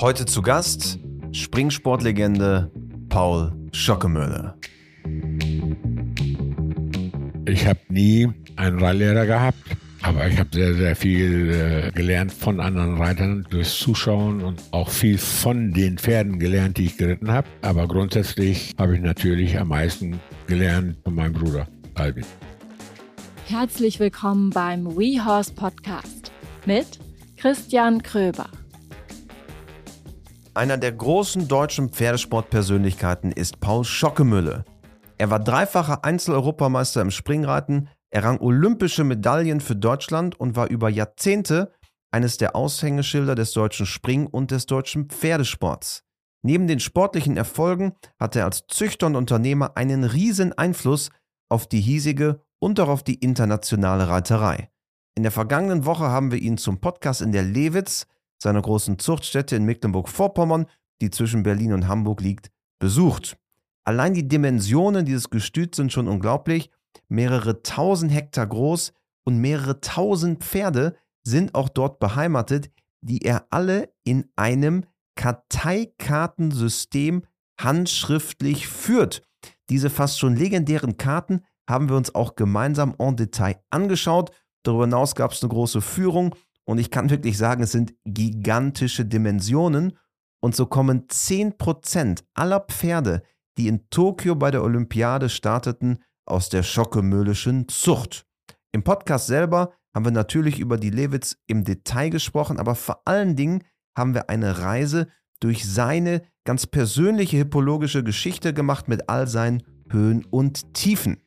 Heute zu Gast Springsportlegende Paul Schockemöller. Ich habe nie einen Reitlehrer gehabt, aber ich habe sehr, sehr viel äh, gelernt von anderen Reitern durchs Zuschauen und auch viel von den Pferden gelernt, die ich geritten habe. Aber grundsätzlich habe ich natürlich am meisten gelernt von meinem Bruder Albin. Herzlich willkommen beim WeHorse Podcast mit Christian Kröber. Einer der großen deutschen Pferdesportpersönlichkeiten ist Paul Schockemülle. Er war dreifacher Einzeleuropameister im Springreiten, er rang olympische Medaillen für Deutschland und war über Jahrzehnte eines der Aushängeschilder des deutschen Spring- und des deutschen Pferdesports. Neben den sportlichen Erfolgen hat er als Züchter und Unternehmer einen riesen Einfluss auf die hiesige und auch auf die internationale Reiterei. In der vergangenen Woche haben wir ihn zum Podcast in der Lewitz, seiner großen Zuchtstätte in Mecklenburg-Vorpommern, die zwischen Berlin und Hamburg liegt, besucht. Allein die Dimensionen dieses Gestüts sind schon unglaublich. Mehrere tausend Hektar groß und mehrere tausend Pferde sind auch dort beheimatet, die er alle in einem Karteikartensystem handschriftlich führt. Diese fast schon legendären Karten haben wir uns auch gemeinsam en Detail angeschaut. Darüber hinaus gab es eine große Führung und ich kann wirklich sagen, es sind gigantische Dimensionen. Und so kommen 10% aller Pferde, die in Tokio bei der Olympiade starteten, aus der schockemöhlischen Zucht. Im Podcast selber haben wir natürlich über die Lewitz im Detail gesprochen, aber vor allen Dingen haben wir eine Reise durch seine ganz persönliche hippologische Geschichte gemacht mit all seinen Höhen und Tiefen.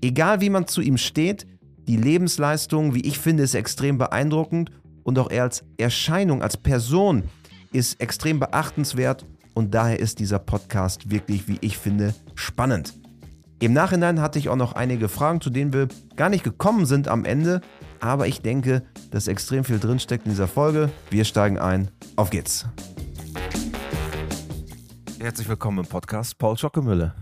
Egal wie man zu ihm steht, die Lebensleistung, wie ich finde, ist extrem beeindruckend und auch er als Erscheinung, als Person ist extrem beachtenswert und daher ist dieser Podcast wirklich, wie ich finde, spannend. Im Nachhinein hatte ich auch noch einige Fragen, zu denen wir gar nicht gekommen sind am Ende, aber ich denke, dass extrem viel drinsteckt in dieser Folge. Wir steigen ein. Auf geht's. Herzlich willkommen im Podcast, Paul Schockemülle.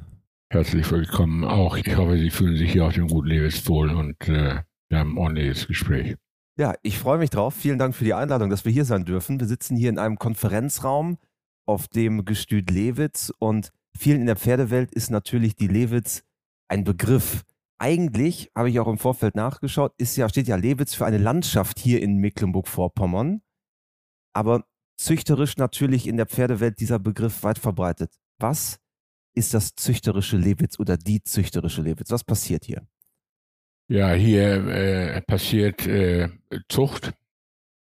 Herzlich willkommen auch. Ich hoffe, Sie fühlen sich hier auf dem guten Lewis wohl und äh, wir haben ein ordentliches Gespräch. Ja, ich freue mich drauf. Vielen Dank für die Einladung, dass wir hier sein dürfen. Wir sitzen hier in einem Konferenzraum auf dem Gestüt Lewitz und vielen in der Pferdewelt ist natürlich die Lewitz ein Begriff. Eigentlich habe ich auch im Vorfeld nachgeschaut, ist ja, steht ja Lewitz für eine Landschaft hier in Mecklenburg-Vorpommern. Aber züchterisch natürlich in der Pferdewelt dieser Begriff weit verbreitet. Was ist das züchterische Lewitz oder die züchterische Lewitz? Was passiert hier? Ja, hier äh, passiert äh, Zucht.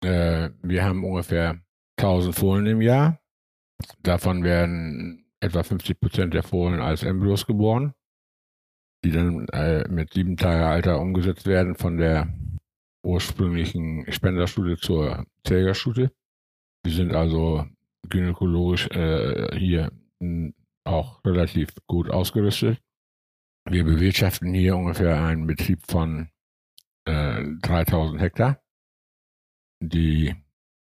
Äh, wir haben ungefähr 1000 Fohlen im Jahr. Davon werden etwa 50 Prozent der Fohlen als Embryos geboren, die dann äh, mit sieben Tage Alter umgesetzt werden von der ursprünglichen Spenderstute zur Trägerstute. Die sind also gynäkologisch äh, hier auch relativ gut ausgerüstet. Wir bewirtschaften hier ungefähr einen Betrieb von äh, 3000 Hektar. Die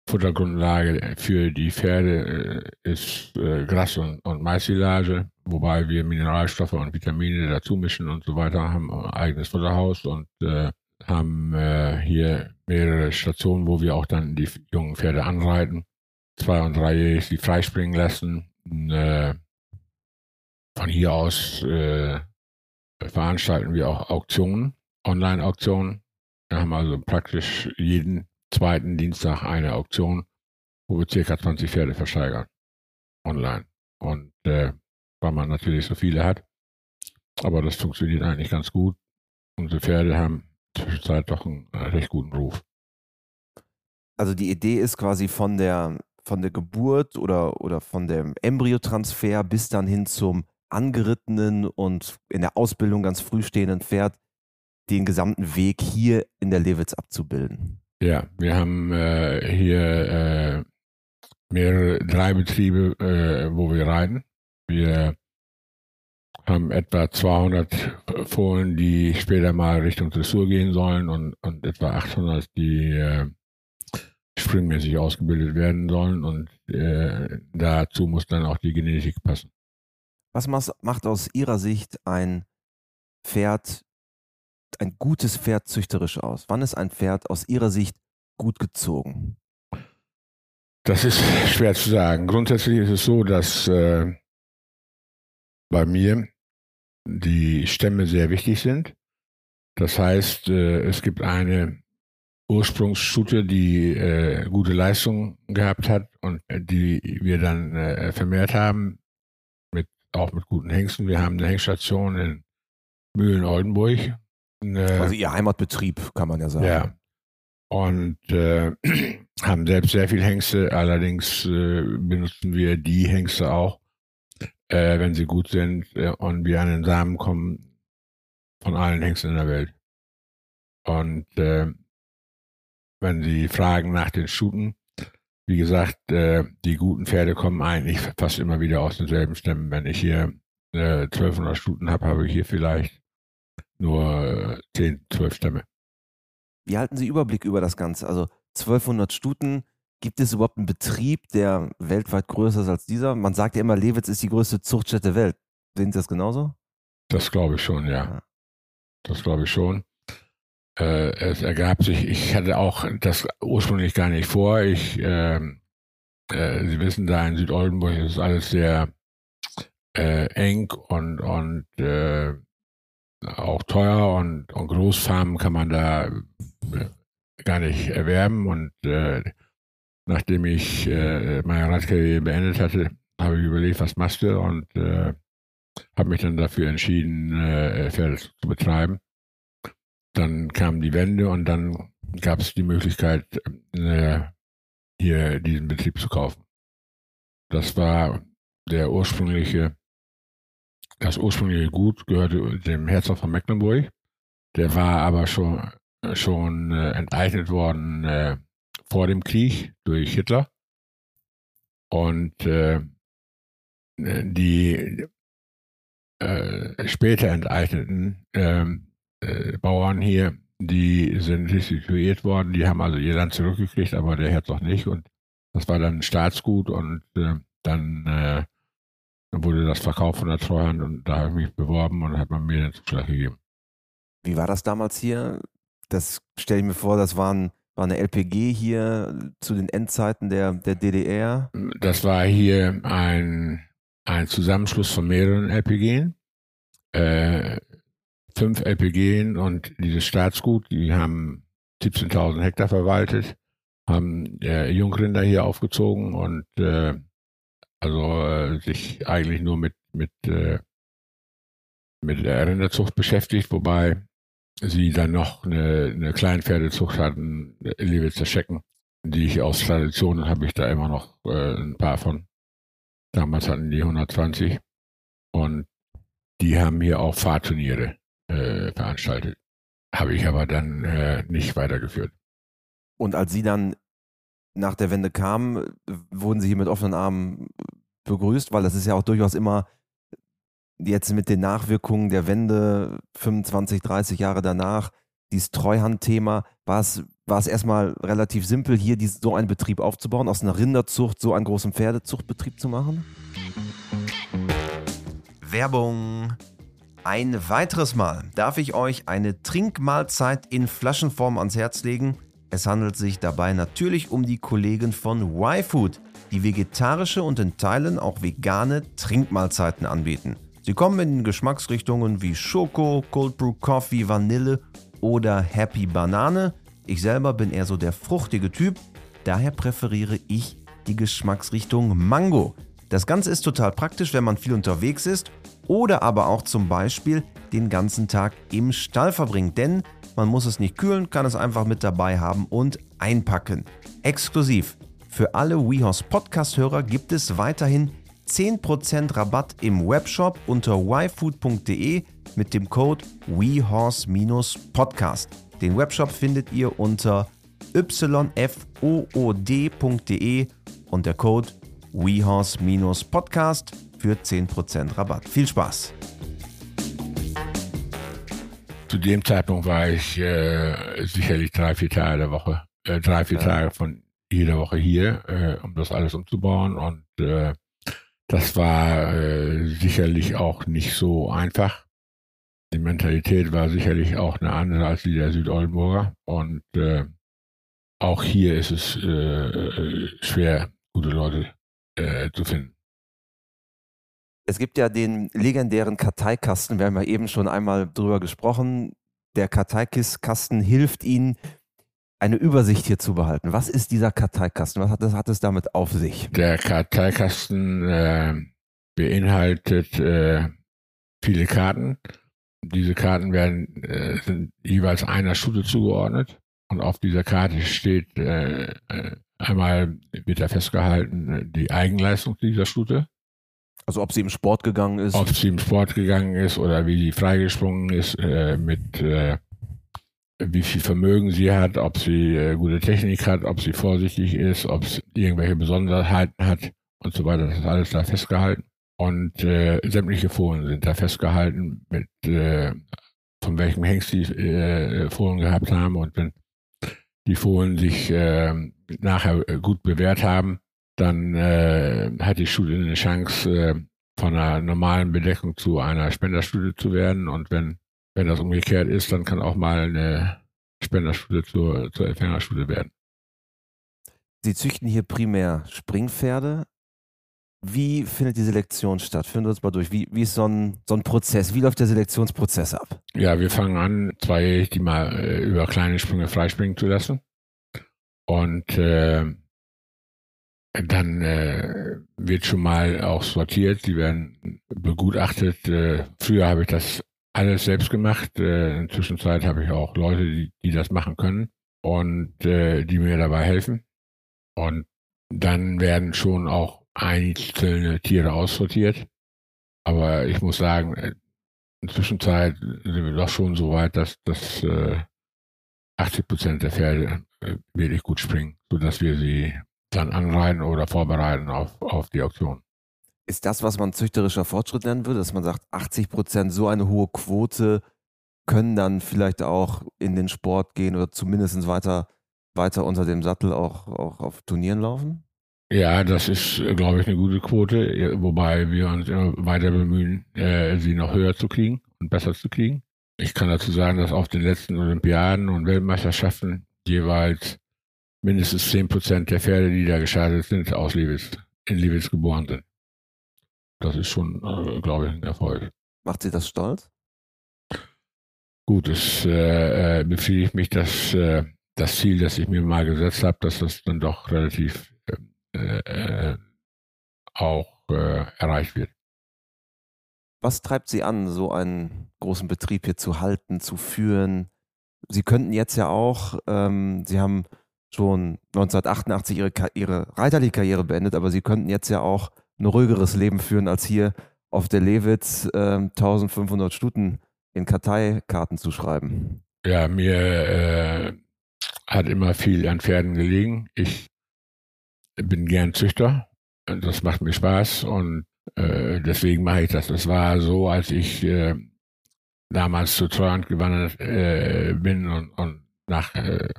Futtergrundlage für die Pferde äh, ist äh, Gras und, und Maissilage, wobei wir Mineralstoffe und Vitamine dazu mischen und so weiter, haben ein eigenes Futterhaus und äh, haben äh, hier mehrere Stationen, wo wir auch dann die jungen Pferde anreiten. Zwei- und dreijährig sie freispringen lassen. Von hier aus äh, veranstalten wir auch Auktionen, Online-Auktionen. Wir haben also praktisch jeden zweiten Dienstag eine Auktion, wo wir circa 20 Pferde versteigern. Online. Und äh, weil man natürlich so viele hat. Aber das funktioniert eigentlich ganz gut. Unsere Pferde haben zwischenzeit doch einen recht guten Ruf. Also die Idee ist quasi von der von der Geburt oder, oder von dem Embryotransfer bis dann hin zum angerittenen und in der Ausbildung ganz früh stehenden Pferd den gesamten Weg hier in der Lewitz abzubilden. Ja, wir haben äh, hier äh, mehrere, drei Betriebe, äh, wo wir reiten. Wir haben etwa 200 Fohlen, die später mal Richtung Dressur gehen sollen und, und etwa 800, die äh, springmäßig ausgebildet werden sollen und äh, dazu muss dann auch die Genetik passen. Was macht aus Ihrer Sicht ein Pferd, ein gutes Pferd züchterisch aus? Wann ist ein Pferd aus Ihrer Sicht gut gezogen? Das ist schwer zu sagen. Grundsätzlich ist es so, dass äh, bei mir die Stämme sehr wichtig sind. Das heißt, äh, es gibt eine Ursprungsstute, die äh, gute Leistung gehabt hat und die wir dann äh, vermehrt haben, auch mit guten Hengsten. Wir haben eine Hengststation in Mühlen-Oldenburg. also Ihr Heimatbetrieb, kann man ja sagen. Ja. Und äh, haben selbst sehr viel Hengste, allerdings äh, benutzen wir die Hengste auch, äh, wenn sie gut sind äh, und wir an den Samen kommen von allen Hengsten in der Welt. Und äh, wenn Sie fragen nach den Stuten, wie gesagt, äh, die guten Pferde kommen eigentlich fast immer wieder aus denselben Stämmen. Wenn ich hier äh, 1200 Stuten habe, habe ich hier vielleicht nur äh, 10, 12 Stämme. Wie halten Sie Überblick über das Ganze? Also 1200 Stuten, gibt es überhaupt einen Betrieb, der weltweit größer ist als dieser? Man sagt ja immer, Lewitz ist die größte Zuchtstätte der Welt. Sehen Sie das genauso? Das glaube ich schon, ja. ja. Das glaube ich schon. Äh, es ergab sich, ich hatte auch das ursprünglich gar nicht vor. Ich, äh, äh, Sie wissen, da in Südoldenburg ist alles sehr äh, eng und, und äh, auch teuer und, und Großfarmen kann man da äh, gar nicht erwerben. Und nachdem ich meine Radkarriere beendet hatte, habe ich überlegt, was machst du und habe mich dann dafür entschieden, Pferde zu betreiben. Dann kam die Wende und dann gab es die Möglichkeit, äh, hier diesen Betrieb zu kaufen. Das war der ursprüngliche, das ursprüngliche Gut gehörte dem Herzog von Mecklenburg. Der war aber schon, schon äh, enteignet worden äh, vor dem Krieg durch Hitler. Und äh, die äh, später enteigneten ähm, äh, Bauern hier, die sind restituiert worden, die haben also ihr Land zurückgekriegt, aber der Herzog nicht. Und das war dann Staatsgut und äh, dann, äh, dann wurde das verkauft von der Treuhand und da habe ich mich beworben und hat man mir den Zuschlag gegeben. Wie war das damals hier? Das stelle ich mir vor, das waren, war eine LPG hier zu den Endzeiten der, der DDR. Das war hier ein, ein Zusammenschluss von mehreren LPG. Äh, fünf LPG und dieses Staatsgut, die haben 17.000 Hektar verwaltet, haben äh, Jungrinder hier aufgezogen und äh, also äh, sich eigentlich nur mit mit äh, mit der Rinderzucht beschäftigt, wobei sie dann noch eine, eine Kleinpferdezucht hatten, Lewitzer Schecken, die ich aus Tradition habe ich da immer noch äh, ein paar von. Damals hatten die 120 und die haben hier auch Fahrturniere äh, veranstaltet. Habe ich aber dann äh, nicht weitergeführt. Und als Sie dann nach der Wende kamen, wurden Sie hier mit offenen Armen begrüßt, weil das ist ja auch durchaus immer jetzt mit den Nachwirkungen der Wende 25, 30 Jahre danach, dieses Treuhandthema, war es, war es erstmal relativ simpel, hier die, so einen Betrieb aufzubauen, aus einer Rinderzucht so einen großen Pferdezuchtbetrieb zu machen? Werbung. Ein weiteres Mal darf ich euch eine Trinkmahlzeit in Flaschenform ans Herz legen. Es handelt sich dabei natürlich um die Kollegen von Y-Food, die vegetarische und in Teilen auch vegane Trinkmahlzeiten anbieten. Sie kommen in Geschmacksrichtungen wie Schoko, Cold Brew Coffee, Vanille oder Happy Banane. Ich selber bin eher so der fruchtige Typ, daher präferiere ich die Geschmacksrichtung Mango. Das Ganze ist total praktisch, wenn man viel unterwegs ist oder aber auch zum Beispiel den ganzen Tag im Stall verbringt, denn man muss es nicht kühlen, kann es einfach mit dabei haben und einpacken. Exklusiv. Für alle WeHorse Podcast-Hörer gibt es weiterhin 10% Rabatt im Webshop unter yfood.de mit dem Code WeHorse-Podcast. Den Webshop findet ihr unter yfood.de und der Code WeHorse-Podcast für 10% Rabatt. Viel Spaß! Zu dem Zeitpunkt war ich äh, sicherlich drei, vier Tage der Woche, äh, drei, vier ja. Tage von jeder Woche hier, äh, um das alles umzubauen. Und äh, das war äh, sicherlich auch nicht so einfach. Die Mentalität war sicherlich auch eine andere als die der Südoldenburger. Und äh, auch hier ist es schwer gute Leute zu finden. Es gibt ja den legendären Karteikasten, wir haben ja eben schon einmal drüber gesprochen. Der Karteikasten hilft Ihnen, eine Übersicht hier zu behalten. Was ist dieser Karteikasten? Was hat es, hat es damit auf sich? Der Karteikasten äh, beinhaltet äh, viele Karten. Diese Karten werden äh, sind jeweils einer Schule zugeordnet und auf dieser Karte steht äh, äh einmal wird da festgehalten die Eigenleistung dieser Stute. Also ob sie im Sport gegangen ist. Ob sie im Sport gegangen ist oder wie sie freigesprungen ist, äh, mit äh, wie viel Vermögen sie hat, ob sie äh, gute Technik hat, ob sie vorsichtig ist, ob sie irgendwelche Besonderheiten hat und so weiter. Das ist alles da festgehalten. Und äh, sämtliche Fohlen sind da festgehalten, mit äh, von welchem Hengst die äh, Fohlen gehabt haben. Und wenn die Fohlen sich nachher gut bewährt haben, dann äh, hat die Studie eine Chance, äh, von einer normalen Bedeckung zu einer Spenderstudie zu werden. Und wenn, wenn das umgekehrt ist, dann kann auch mal eine Spenderstudie zur, zur Empfängerstudie werden. Sie züchten hier primär Springpferde, wie findet die Selektion statt? Führen wir uns mal durch. Wie, wie ist so ein, so ein Prozess? Wie läuft der Selektionsprozess ab? Ja, wir fangen an, zwei, die mal äh, über kleine Sprünge freispringen zu lassen. Und äh, dann äh, wird schon mal auch sortiert, die werden begutachtet. Äh, früher habe ich das alles selbst gemacht. Äh, in der Zwischenzeit habe ich auch Leute, die, die das machen können und äh, die mir dabei helfen. Und dann werden schon auch einzelne Tiere aussortiert. Aber ich muss sagen, äh, in der Zwischenzeit sind wir doch schon so weit, dass, dass äh, 80 Prozent der Pferde äh, wirklich gut springen, sodass wir sie dann anreiten oder vorbereiten auf, auf die Auktion. Ist das, was man züchterischer Fortschritt nennen würde, dass man sagt, 80 Prozent, so eine hohe Quote können dann vielleicht auch in den Sport gehen oder zumindest weiter, weiter unter dem Sattel auch, auch auf Turnieren laufen? Ja, das ist, glaube ich, eine gute Quote, wobei wir uns immer weiter bemühen, äh, sie noch höher zu kriegen und besser zu kriegen. Ich kann dazu sagen, dass auf den letzten Olympiaden und Weltmeisterschaften jeweils mindestens 10 Prozent der Pferde, die da gestartet sind, aus Liebitz, in Liebitz geboren sind. Das ist schon, äh, glaube ich, ein Erfolg. Macht Sie das stolz? Gut, es äh, äh, befriedigt mich, dass äh, das Ziel, das ich mir mal gesetzt habe, dass das dann doch relativ äh, äh, auch äh, erreicht wird. Was treibt Sie an, so einen großen Betrieb hier zu halten, zu führen? Sie könnten jetzt ja auch, ähm, Sie haben schon 1988 Ihre, Ihre reiterliche Karriere beendet, aber Sie könnten jetzt ja auch ein ruhigeres Leben führen, als hier auf der Lewitz äh, 1500 Stuten in Karteikarten zu schreiben. Ja, mir äh, hat immer viel an Pferden gelegen. Ich bin gern Züchter. Das macht mir Spaß und äh, deswegen mache ich das. Es war so, als ich äh, damals zu Treuhand gewandert äh, bin und, und nach äh,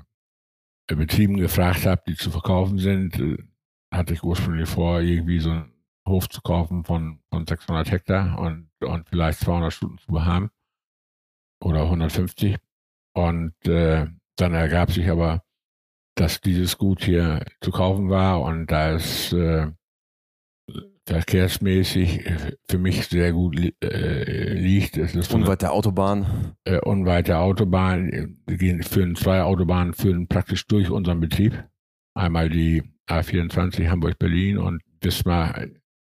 Betrieben gefragt habe, die zu verkaufen sind, äh, hatte ich ursprünglich vor, irgendwie so einen Hof zu kaufen von, von 600 Hektar und, und vielleicht 200 Stunden zu haben oder 150. Und äh, dann ergab sich aber dass dieses Gut hier zu kaufen war und da es äh, verkehrsmäßig für mich sehr gut äh, liegt. Es ist unweit der Autobahn. Äh, unweit der Autobahn. Wir gehen, führen zwei Autobahnen führen praktisch durch unseren Betrieb. Einmal die A24 Hamburg-Berlin und Wismar,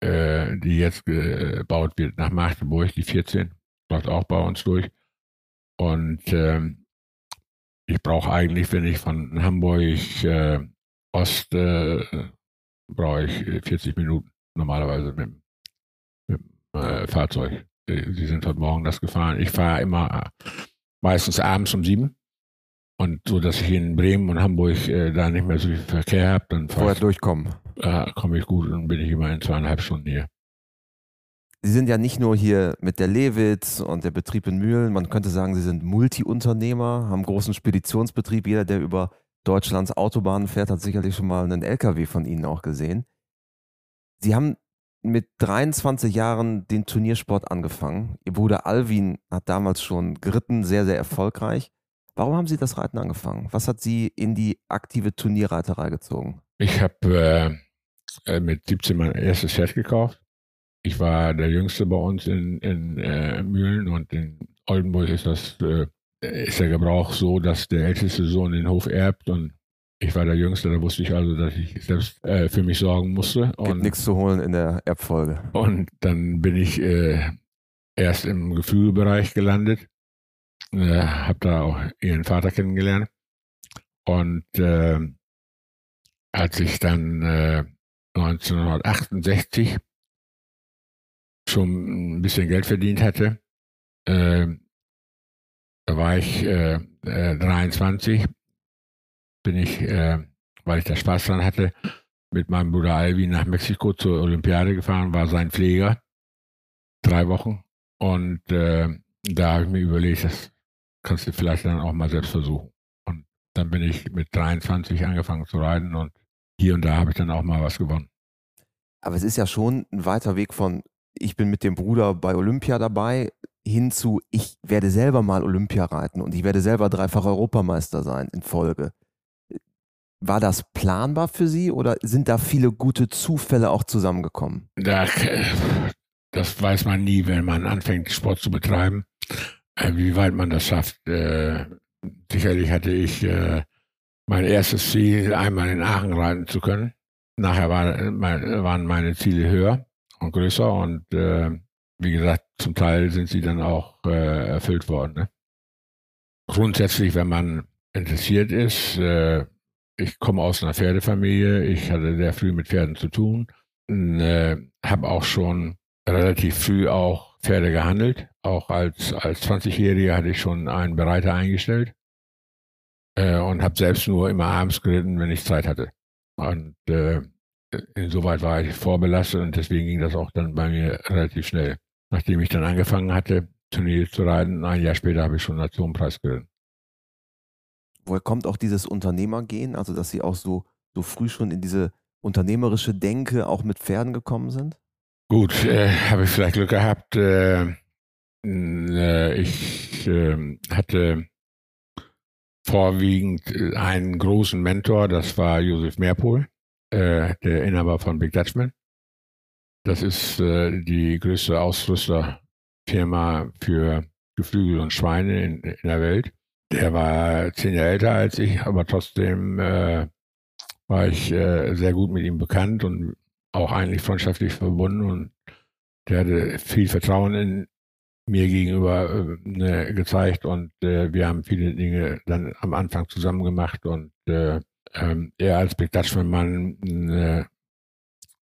äh, die jetzt gebaut wird nach Magdeburg, die 14, läuft auch bei uns durch. Und ähm, ich brauche eigentlich, wenn ich von Hamburg äh, Ost äh, brauche ich 40 Minuten normalerweise mit, mit dem äh, Fahrzeug. Sie sind heute Morgen das gefahren. Ich fahre immer äh, meistens abends um sieben. Und so, dass ich in Bremen und Hamburg äh, da nicht mehr so viel Verkehr habe, dann vorher durchkommen. Äh, komme ich gut und bin ich immer in zweieinhalb Stunden hier. Sie sind ja nicht nur hier mit der Lewitz und der Betrieb in Mühlen, man könnte sagen, Sie sind Multiunternehmer, haben großen Speditionsbetrieb. Jeder, der über Deutschlands Autobahnen fährt, hat sicherlich schon mal einen LKW von Ihnen auch gesehen. Sie haben mit 23 Jahren den Turniersport angefangen. Ihr Bruder Alvin hat damals schon geritten, sehr, sehr erfolgreich. Warum haben Sie das Reiten angefangen? Was hat Sie in die aktive Turnierreiterei gezogen? Ich habe äh, äh, mit 17 mein erstes Pferd gekauft. Ich war der Jüngste bei uns in, in äh, Mühlen und in Oldenburg ist das äh, ist der Gebrauch so, dass der älteste Sohn den Hof erbt und ich war der Jüngste, da wusste ich also, dass ich selbst äh, für mich sorgen musste. Gibt und, nichts zu holen in der Erbfolge. Und dann bin ich äh, erst im Gefühlbereich gelandet, äh, habe da auch ihren Vater kennengelernt und äh, als ich dann 1968 äh, schon ein bisschen Geld verdient hatte, äh, da war ich äh, äh, 23, bin ich, äh, weil ich da Spaß dran hatte, mit meinem Bruder Alvin nach Mexiko zur Olympiade gefahren, war sein Pfleger, drei Wochen. Und äh, da habe ich mir überlegt, das kannst du vielleicht dann auch mal selbst versuchen. Und dann bin ich mit 23 angefangen zu reiten und hier und da habe ich dann auch mal was gewonnen. Aber es ist ja schon ein weiter Weg von, ich bin mit dem Bruder bei Olympia dabei, hin zu, ich werde selber mal Olympia reiten und ich werde selber dreifach Europameister sein in Folge. War das planbar für Sie oder sind da viele gute Zufälle auch zusammengekommen? Da, das weiß man nie, wenn man anfängt, Sport zu betreiben, äh, wie weit man das schafft. Äh, sicherlich hatte ich äh, mein erstes Ziel, einmal in Aachen reiten zu können. Nachher waren meine Ziele höher und größer und wie gesagt, zum Teil sind sie dann auch erfüllt worden. Ne? Grundsätzlich, wenn man interessiert ist, ich komme aus einer Pferdefamilie, ich hatte sehr früh mit Pferden zu tun, äh, habe auch schon relativ früh auch Pferde gehandelt. Auch als, als 20-Jähriger hatte ich schon einen Bereiter eingestellt äh, und habe selbst nur immer abends geritten, wenn ich Zeit hatte. Und äh, insoweit war ich vorbelastet und deswegen ging das auch dann bei mir relativ schnell nachdem ich dann angefangen hatte, Turniere zu reiten, ein Jahr später habe ich schon Nationenpreis geritten. Woher kommt auch dieses Unternehmergehen, also dass Sie auch so, so früh schon in diese unternehmerische Denke auch mit Pferden gekommen sind? Gut, äh, habe ich vielleicht Glück gehabt. Äh, äh, ich ähm, hatte vorwiegend äh, einen großen Mentor, das war Josef Meerpohl, äh, der Inhaber von Big Dutchman. Das ist äh, die größte Ausrüsterfirma für Geflügel und Schweine in, in, der Welt. Der war zehn Jahre älter als ich, aber trotzdem äh, war ich äh, sehr gut mit ihm bekannt und auch eigentlich freundschaftlich verbunden und der hatte viel Vertrauen in mir gegenüber äh, ne, gezeigt und äh, wir haben viele Dinge dann am Anfang zusammen gemacht und äh, ähm, er als Big Dutchman Mann äh,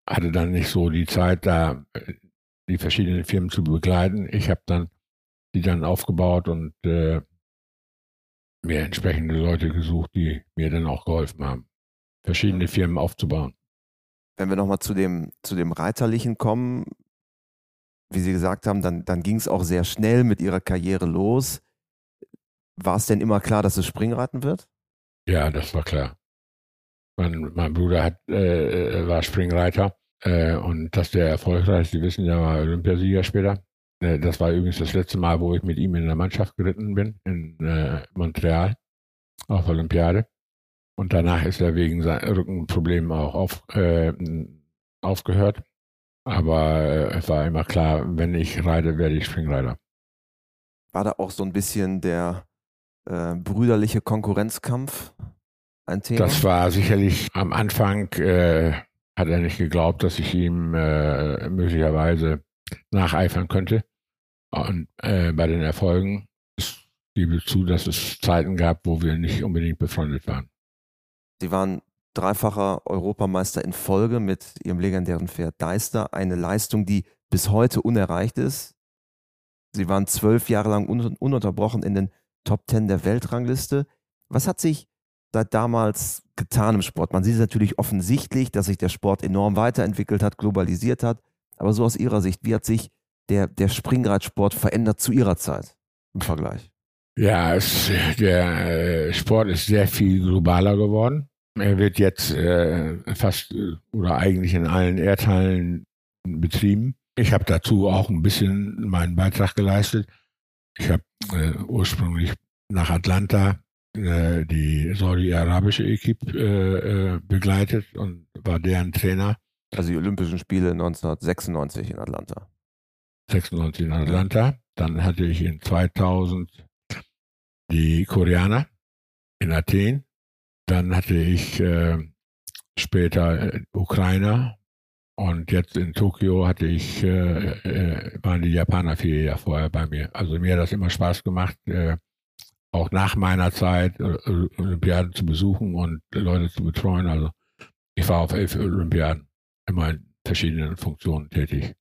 hatte dann nicht so die Zeit, da äh, die verschiedenen Firmen zu begleiten. Ich habe dann die dann aufgebaut und äh, mir entsprechende Leute gesucht, die mir dann auch geholfen haben, verschiedene Firmen aufzubauen. Wenn wir nochmal zu dem, zu dem Reiterlichen kommen, wie Sie gesagt haben, dann, dann ging es auch sehr schnell mit Ihrer Karriere los. War es denn immer klar, dass es Springreiten wird? Ja, das war klar. Mein, mein Bruder hat, äh, äh war Springreiter äh, und dass der erfolgreich, Sie wissen ja, war Olympiasieger später. Äh, das war übrigens das letzte Mal, wo ich mit ihm in der Mannschaft geritten bin, in äh, Montreal, auf Olympiade. Und danach ist er wegen seinen Rückenproblemen auch auf, äh, aufgehört. Aber äh, es war immer klar, wenn ich reite, werde ich Springreiter. War da auch so ein bisschen der äh, brüderliche Konkurrenzkampf ein Thema? Das war sicherlich am Anfang äh, hat er nicht geglaubt, dass ich ihm möglicherweise nacheifern könnte. Und äh, bei den Erfolgen ich gebe zu, dass es Zeiten gab, wo wir nicht unbedingt befreundet waren. Sie waren dreifacher Europameister in Folge mit Ihrem legendären Pferd Deister, eine Leistung, die bis heute unerreicht ist. Sie waren zwölf Jahre lang un ununterbrochen in den Top Ten der Weltrangliste. Was hat sich seit damals getan im Sport? Man sieht es natürlich offensichtlich, dass sich der Sport enorm weiterentwickelt hat, globalisiert hat. Aber so aus Ihrer Sicht, wie hat sich der, der Springreitsport verändert zu Ihrer Zeit im Vergleich? Ja, es, der äh, Sport ist sehr viel globaler geworden. Er wird jetzt äh, fast äh, oder eigentlich in allen Erdteilen betrieben. Ich habe dazu auch ein bisschen meinen Beitrag geleistet. Ich habe äh, ursprünglich nach Atlanta äh, die saudi-arabische Equipe äh, begleitet und war deren Trainer Also die Olympischen Spiele 1996 in Atlanta. 96 in Atlanta. Dann hatte ich in 2000 die Koreaner in Athen. Dann hatte ich äh, später äh, Ukrainer. Und jetzt in Tokio hatte ich, äh, äh, waren die Japaner vier Jahre vorher bei mir. Also mir hat das immer Spaß gemacht, äh, auch nach meiner Zeit Olympiaden zu besuchen und Leute zu betreuen. Also ich war auf elf Olympiaden, immer in verschiedenen Funktionen tätig.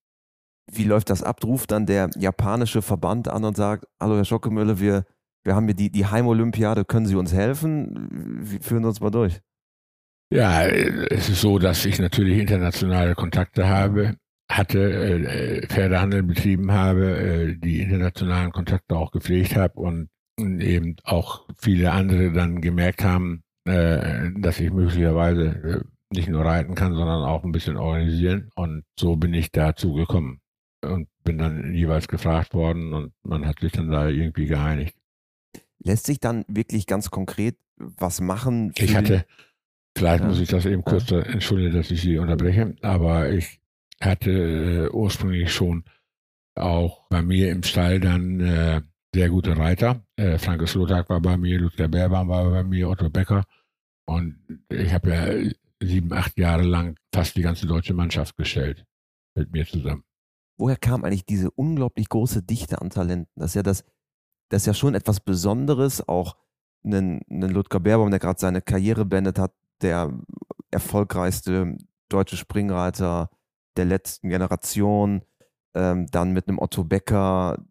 Wie läuft das ab? Ruft dann der japanische Verband an und sagt, hallo Herr Schockemüller, wir, wir haben hier die, die Heimolympiade, können Sie uns helfen? Führen Sie uns mal durch. Ja, es ist so, dass ich natürlich internationale Kontakte habe, hatte, äh, Pferdehandel betrieben habe, äh, die internationalen Kontakte auch gepflegt habe und eben auch viele andere dann gemerkt haben, äh, dass ich möglicherweise äh, nicht nur reiten kann, sondern auch ein bisschen organisieren. Und so bin ich dazu gekommen und bin dann jeweils gefragt worden und man hat sich dann da irgendwie geeinigt. Lässt sich dann wirklich ganz konkret was machen? Ich hatte, vielleicht ja. muss ich das eben kurz, ja. entschuldigen, dass ich Sie unterbreche, aber ich hatte äh, ursprünglich schon auch bei mir im Stall dann äh, sehr gute Reiter. Äh, Franke Slotak war bei mir, Ludger Berban war bei mir, Otto Becker. Und ich habe ja sieben, acht Jahre lang fast die ganze deutsche Mannschaft gestellt mit mir zusammen. Woher kam eigentlich diese unglaublich große Dichte an Talenten? Das ist ja das, das ist ja schon etwas Besonderes, auch einen, einen Ludger Berbaum, der gerade seine Karriere beendet hat, der erfolgreichste deutsche Springreiter der letzten Generation, ähm, dann mit einem Otto Becker,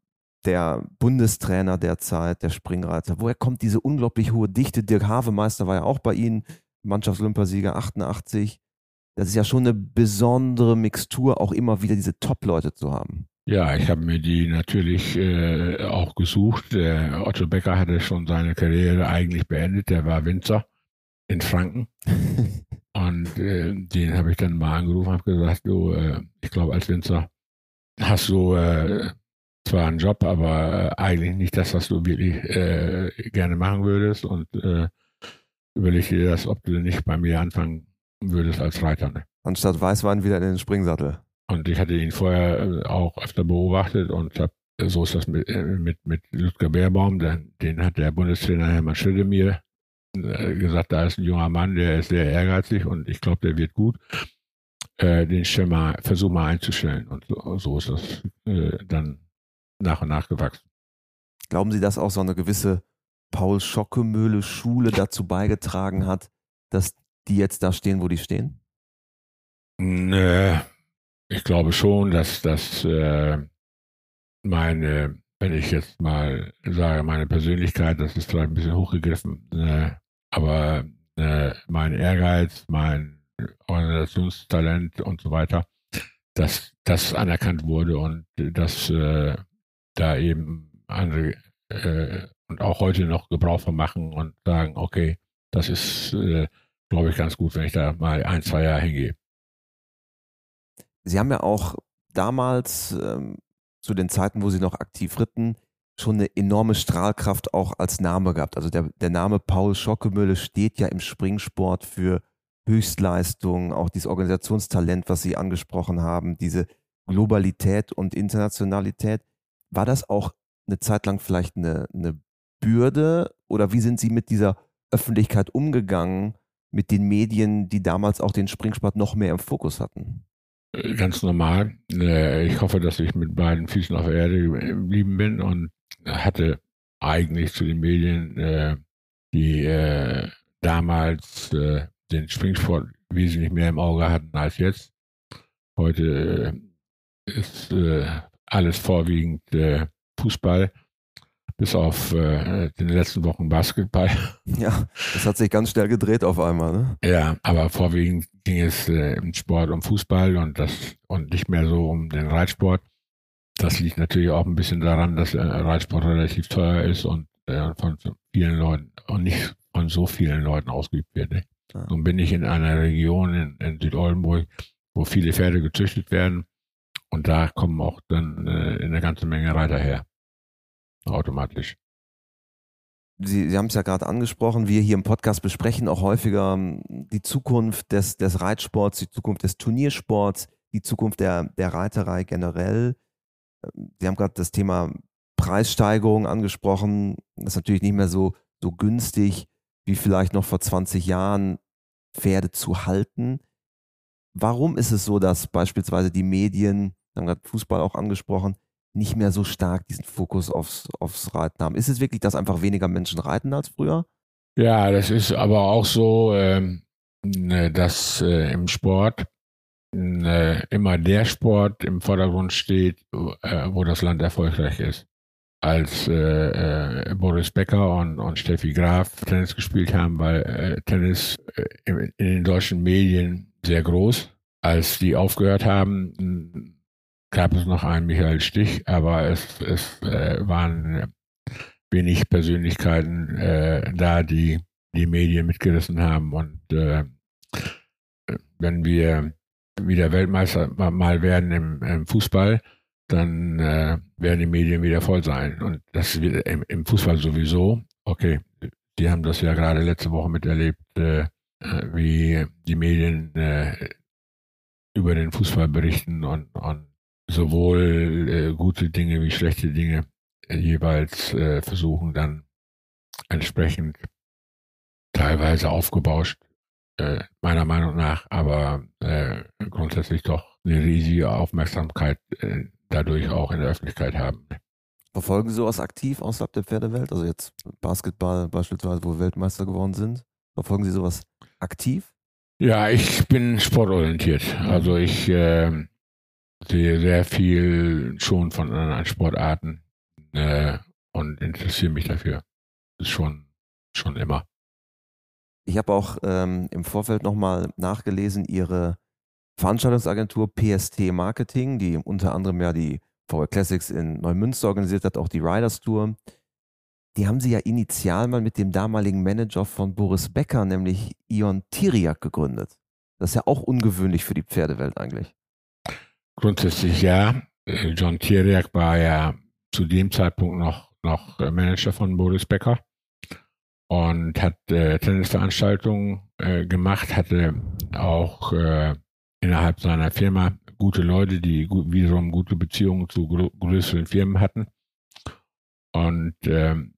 der Bundestrainer derzeit, der Springreiter. Woher kommt diese unglaublich hohe Dichte? Dirk Havemeister war ja auch bei Ihnen, Mannschaftsolympiasieger 88. Das ist ja schon eine besondere Mixtur, auch immer wieder diese Top-Leute zu haben. Ja, ich habe mir die natürlich äh, auch gesucht. Der Otto Becker hatte schon seine Karriere eigentlich beendet. Der war Winzer in Franken. Und äh, den habe ich dann mal angerufen und gesagt, du, äh, ich glaube, als Winzer hast du äh, zwar einen Job, aber äh, eigentlich nicht das, was du wirklich äh, gerne machen würdest. Und äh, überleg dir das, ob du nicht bei mir anfangen würdest als Reiter. Ne? Anstatt Weißwein wieder in den Springsattel. Und ich hatte ihn vorher äh, auch öfter beobachtet und hab, so ist das mit, äh, mit, mit Ludger Beerbaum, den, den hat der Bundestrainer Hermann Schütte mir äh, gesagt, da ist ein junger Mann, der ist sehr ehrgeizig und ich glaube, der wird gut. Äh, den mal, versuch mal einzustellen. Und so, so ist das äh, dann nach und nach gewachsen. Glauben Sie, dass auch so eine gewisse Paul Schockemöhle Schule dazu beigetragen hat, dass die jetzt da stehen, wo die stehen? Nö, ich glaube schon, dass das äh, meine, wenn ich jetzt mal sage, meine Persönlichkeit, das ist vielleicht ein bisschen hochgegriffen, äh, aber äh, mein Ehrgeiz, mein Organisationstalent und so weiter, dass das anerkannt wurde und dass äh, da eben andere äh, und auch heute noch Gebrauch von machen und sagen, okay, das ist, äh, glaube ich, ganz gut, wenn ich da mal ein, zwei Jahre hingehe. Sie haben ja auch damals ähm, zu den Zeiten, wo Sie noch aktiv ritten, schon eine enorme Strahlkraft auch als Name gehabt. Also der, der Name Paul Schockemülle steht ja im Springsport für Höchstleistung, auch dieses Organisationstalent, was Sie angesprochen haben, diese Globalität und Internationalität. War das auch eine Zeit lang vielleicht eine, eine Bürde oder wie sind Sie mit dieser Öffentlichkeit umgegangen, mit den Medien, die damals auch den Springsport noch mehr im Fokus hatten? Äh, ganz normal. Äh, ich hoffe, dass ich mit beiden Füßen auf Erde geblieben bin und hatte eigentlich zu den Medien, äh, die damals den Springsport wesentlich mehr im Auge hatten als jetzt. Heute ist alles vorwiegend äh, Fußball, bis auf äh, den letzten Wochen Basketball. Ja, das hat sich ganz schnell gedreht auf einmal. Ne? Ja, aber vorwiegend ging es äh, im Sport um Fußball und das und nicht mehr so um den Reitsport. Das liegt natürlich auch ein bisschen daran, dass äh, Reitsport relativ teuer ist und äh, von vielen Leuten und nicht von so vielen Leuten ausgeübt wird. Ne? Ja. Nun bin ich in einer Region in, in Südoldenburg, wo viele Pferde gezüchtet werden und da kommen auch dann äh, eine ganze Menge Reiter her. Automatisch. Sie, Sie haben es ja gerade angesprochen, wir hier im Podcast besprechen auch häufiger ähm, die Zukunft des, des Reitsports, die Zukunft des Turniersports, die Zukunft der, der Reiterei generell. Ähm, Sie haben gerade das Thema Preissteigerung angesprochen. Das ist natürlich nicht mehr so, so günstig wie vielleicht noch vor 20 Jahren Pferde zu halten. Warum ist es so, dass beispielsweise die Medien, haben gerade Fußball auch angesprochen, nicht mehr so stark diesen Fokus aufs, aufs Reiten haben? Ist es wirklich, dass einfach weniger Menschen reiten als früher? Ja, das ist aber auch so, ähm, ne, dass äh, im Sport äh, immer der Sport im Vordergrund steht, äh, wo das Land erfolgreich ist. Als äh, äh, Boris Becker und, und Steffi Graf Tennis gespielt haben, weil äh, Tennis in, in den deutschen Medien sehr groß. Als die aufgehört haben, gab es noch einen Michael Stich, aber es, es äh, waren wenig Persönlichkeiten äh, da, die die Medien mitgerissen haben. Und äh, wenn wir wieder Weltmeister mal werden im, im Fußball, dann äh, werden die Medien wieder voll sein. Und das wird im, im Fußball sowieso. Okay, die haben das ja gerade letzte Woche miterlebt, äh, äh wie die Medien über den Fußball berichten und, und sowohl äh, gute Dinge wie schlechte Dinge äh, jeweils äh, versuchen dann entsprechend teilweise aufgebauscht, äh, meiner Meinung nach, aber äh, grundsätzlich doch eine riesige Aufmerksamkeit äh, dadurch auch in der Öffentlichkeit haben. Verfolgen Sie sowas aktiv außerhalb der Pferdewelt? Also jetzt Basketball beispielsweise, wo Weltmeister geworden sind. Verfolgen Sie sowas aktiv? Ja, ich bin sportorientiert. Also ich äh, sehe sehr viel schon von anderen Sportarten äh, und interessiere mich dafür. Das ist schon, schon immer. Ich habe auch ähm, im Vorfeld nochmal nachgelesen, Ihre Veranstaltungsagentur PST Marketing, die unter anderem ja die VR Classics in Neumünster organisiert hat, auch die Riders Tour. Die haben sie ja initial mal mit dem damaligen Manager von Boris Becker, nämlich Ion Tiriak, gegründet. Das ist ja auch ungewöhnlich für die Pferdewelt eigentlich. Grundsätzlich ja. Äh, John Tiriak war ja zu dem Zeitpunkt noch, noch Manager von Boris Becker und hat äh, Tennisveranstaltungen äh, gemacht, hatte auch äh, innerhalb seiner Firma gute Leute, die gut, wiederum gute Beziehungen zu grö größeren Firmen hatten. Und ähm,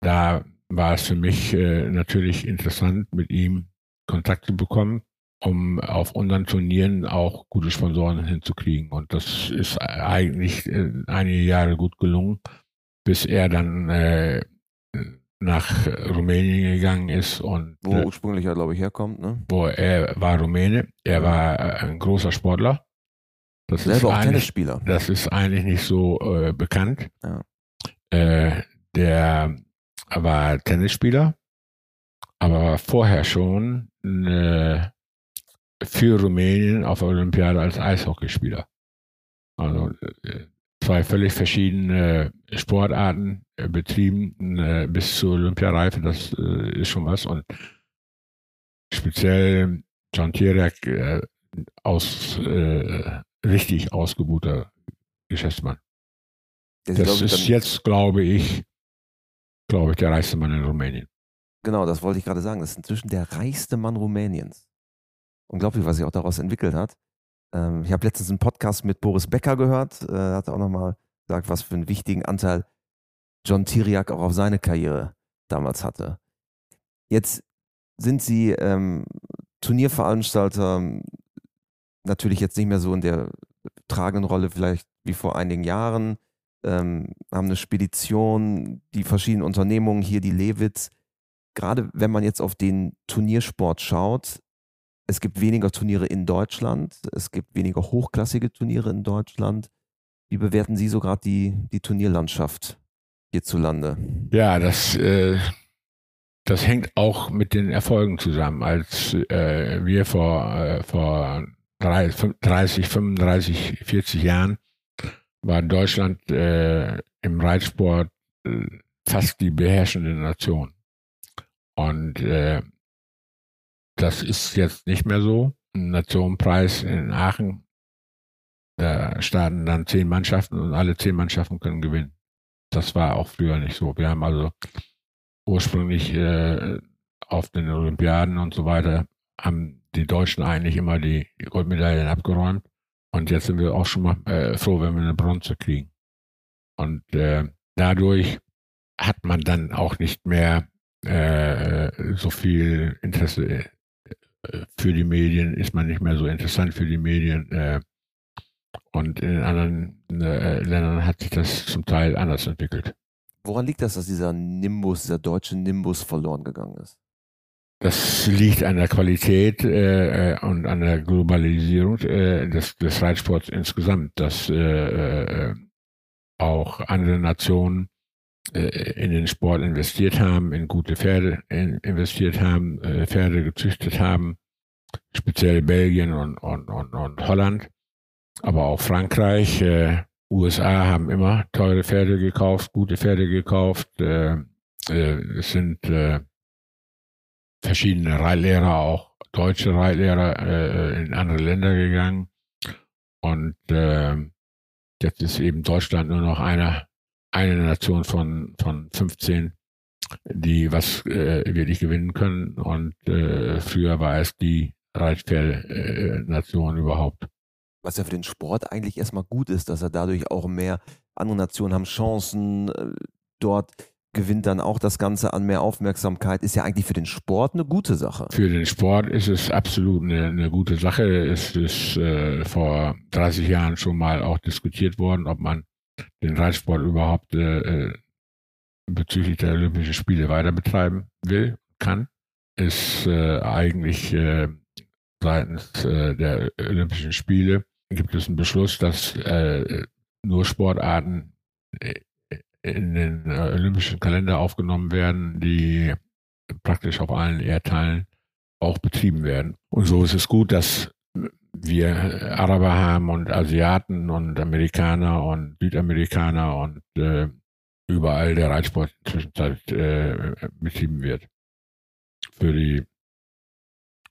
da war es für mich äh, natürlich interessant, mit ihm Kontakt zu bekommen um auf unseren Turnieren auch gute Sponsoren hinzukriegen. Und das ist eigentlich äh, einige Jahre gut gelungen, bis er dann äh, nach Rumänien gegangen ist und wo äh, ursprünglich ja glaube ich herkommt, ne? Wo er war Rumäne, er war äh, ein großer Sportler. Das Selber ist auch Tennisspieler. Das ist eigentlich nicht so äh, bekannt. Ja. Äh, der war Tennisspieler, aber vorher schon eine für Rumänien auf der Olympiade als Eishockeyspieler. Also äh, zwei völlig verschiedene Sportarten äh, betrieben äh, bis zur Olympiareife, das ist schon was. Und speziell John Tierek aus richtig ausgebuchter Geschäftsmann. Das, das ist jetzt, glaube ich, glaube ich, der reichste Mann in Rumänien. Genau, das wollte ich gerade sagen. Das ist inzwischen der reichste Mann Rumäniens unglaublich, was sich auch daraus entwickelt hat. Ähm, ich habe letztens einen Podcast mit Boris Becker gehört, äh, hat auch nochmal gesagt, was für einen wichtigen Anteil John Tiriak auch auf seine Karriere damals hatte. Jetzt sind sie ähm, Turnierveranstalter, natürlich jetzt nicht mehr so in der tragenden Rolle vielleicht wie vor einigen Jahren, ähm, haben eine Spedition, die verschiedenen Unternehmungen hier, die Lewitz. Gerade wenn man jetzt auf den Turniersport schaut, es gibt weniger Turniere in Deutschland, es gibt weniger hochklassige Turniere in Deutschland. Wie bewerten Sie so gerade die, die Turnierlandschaft hierzulande? Ja, das, äh, das hängt auch mit den Erfolgen zusammen. Als äh, wir vor, äh, vor 30, 35, 40 Jahren war Deutschland äh, im Reitsport äh, fast die beherrschende Nation. Und äh, das ist jetzt nicht mehr so. Nationenpreis in Aachen, da starten dann zehn Mannschaften und alle zehn Mannschaften können gewinnen. Das war auch früher nicht so. Wir haben also ursprünglich äh, auf den Olympiaden und so weiter haben die Deutschen eigentlich immer die Goldmedaillen abgeräumt. Und jetzt sind wir auch schon mal äh, froh, wenn wir eine Bronze kriegen. Und äh, dadurch hat man dann auch nicht mehr äh, so viel Interesse für die Medien, ist man nicht mehr so interessant für die Medien. Äh, und in anderen äh, Ländern hat sich das zum Teil anders entwickelt. Woran liegt das, dass dieser Nimbus, dieser deutsche Nimbus verloren gegangen ist? Das liegt an der Qualität äh, äh, und an der Globalisierung äh, des, des Reitsports insgesamt, dass äh, äh, auch andere Nationen äh, in den Sport investiert haben, in gute Pferde in, investiert haben, äh, Pferde gezüchtet haben, speziell Belgien und, und, und, und Holland, aber auch Frankreich, äh, USA haben immer teure Pferde gekauft, gute Pferde gekauft. Äh, äh, es sind äh, verschiedene Reitlehrer, auch deutsche Reitlehrer, äh, in andere Länder gegangen. Und äh, jetzt ist eben Deutschland nur noch eine, eine Nation von, von 15, die was äh, wirklich gewinnen können. Und äh, früher war es die Reitpferde-Nation äh, überhaupt. Was ja für den Sport eigentlich erstmal gut ist, dass er dadurch auch mehr andere Nationen haben Chancen, äh, dort gewinnt dann auch das Ganze an mehr Aufmerksamkeit. Ist ja eigentlich für den Sport eine gute Sache. Für den Sport ist es absolut eine, eine gute Sache. Es ist äh, vor 30 Jahren schon mal auch diskutiert worden, ob man den Reitsport überhaupt äh, äh, bezüglich der Olympischen Spiele weiter betreiben will, kann. Ist äh, eigentlich äh, seitens äh, der Olympischen Spiele gibt es einen Beschluss, dass äh, nur Sportarten in den olympischen Kalender aufgenommen werden, die praktisch auf allen Erdteilen auch betrieben werden. Und so ist es gut, dass wir Araber haben und Asiaten und Amerikaner und Südamerikaner und äh, überall der Reitsport inzwischen äh, betrieben wird. Für die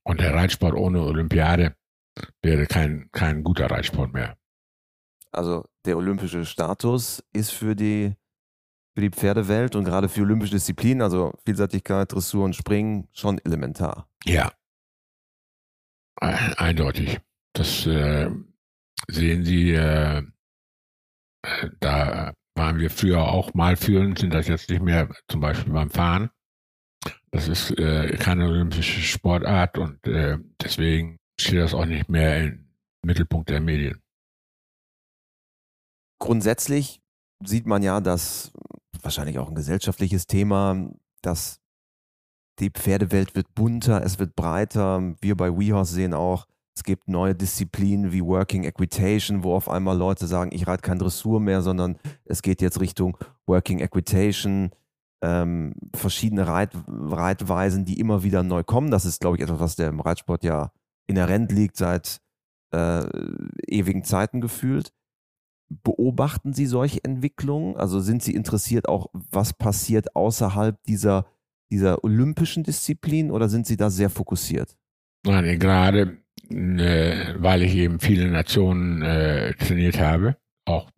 und der Reitsport ohne Olympiade wäre kein, kein guter Reitsport mehr. Also der olympische Status ist für die für die Pferdewelt und gerade für olympische Disziplinen, also Vielseitigkeit, Dressur und Springen, schon elementar. Ja, eindeutig. Das äh, sehen Sie, äh, da waren wir früher auch mal führend, sind das jetzt nicht mehr, zum Beispiel beim Fahren. Das ist äh, keine olympische Sportart und äh, deswegen steht das auch nicht mehr im Mittelpunkt der Medien. Grundsätzlich sieht man ja, dass wahrscheinlich auch ein gesellschaftliches Thema, dass die Pferdewelt wird bunter, es wird breiter. Wir bei WeHorse sehen auch, es gibt neue Disziplinen wie Working Equitation, wo auf einmal Leute sagen, ich reite kein Dressur mehr, sondern es geht jetzt Richtung Working Equitation, ähm, verschiedene Reit Reitweisen, die immer wieder neu kommen. Das ist, glaube ich, etwas, was der im Reitsport ja inhärent liegt seit äh, ewigen Zeiten gefühlt. Beobachten Sie solche Entwicklungen? Also sind Sie interessiert auch, was passiert außerhalb dieser, dieser olympischen Disziplin oder sind Sie da sehr fokussiert? Nein, gerade äh, weil ich eben viele Nationen äh, trainiert habe, auch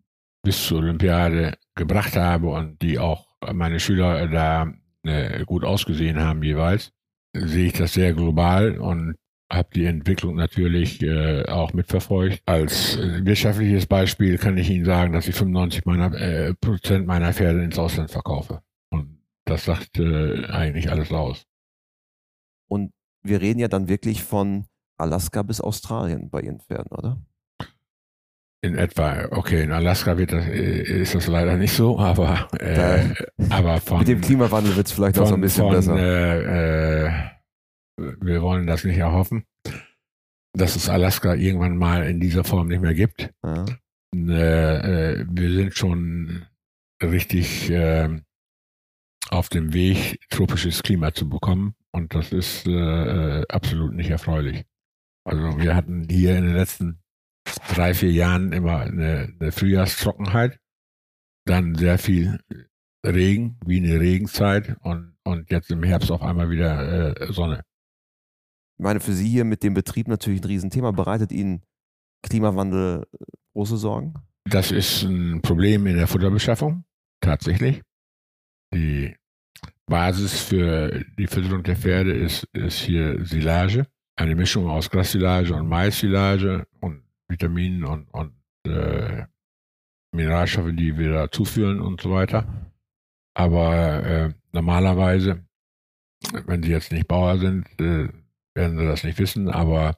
bis zur Olympiade gebracht habe und die auch meine Schüler da äh, gut ausgesehen haben jeweils, sehe ich das sehr global und habe die Entwicklung natürlich äh, auch mitverfolgt. Als wirtschaftliches Beispiel kann ich Ihnen sagen, dass ich 95 meiner, äh, Prozent meiner Pferde ins Ausland verkaufe. Und das sagt äh, eigentlich alles aus. Und wir reden ja dann wirklich von Alaska bis Australien bei Ihren Pferden, oder? In etwa, okay, in Alaska wird das, äh, ist das leider nicht so, aber, äh, aber von. Mit dem Klimawandel wird es vielleicht von, auch so ein bisschen von, besser. Äh, äh, wir wollen das nicht erhoffen, dass es Alaska irgendwann mal in dieser Form nicht mehr gibt. Ja. Äh, äh, wir sind schon richtig äh, auf dem Weg, tropisches Klima zu bekommen und das ist absolut nicht erfreulich. Also wir hatten hier in den letzten drei, vier Jahren immer eine, eine Frühjahrstrockenheit, dann sehr viel Regen, wie eine Regenzeit und, und jetzt im Herbst auf einmal wieder äh, Sonne. Ich meine, für Sie hier mit dem Betrieb natürlich ein Riesenthema. Bereitet Ihnen Klimawandel äh, große Sorgen? Das ist ein Problem in der Futterbeschaffung. tatsächlich. Die Basis für die Fütterung der Pferde ist, ist hier Silage. Eine Mischung aus Grassilage und Maissilage und Vitaminen und, und äh, Mineralstoffe, die wir da zuführen und so weiter. Aber äh, normalerweise, wenn Sie jetzt nicht Bauer sind, äh, werden Sie das nicht wissen, aber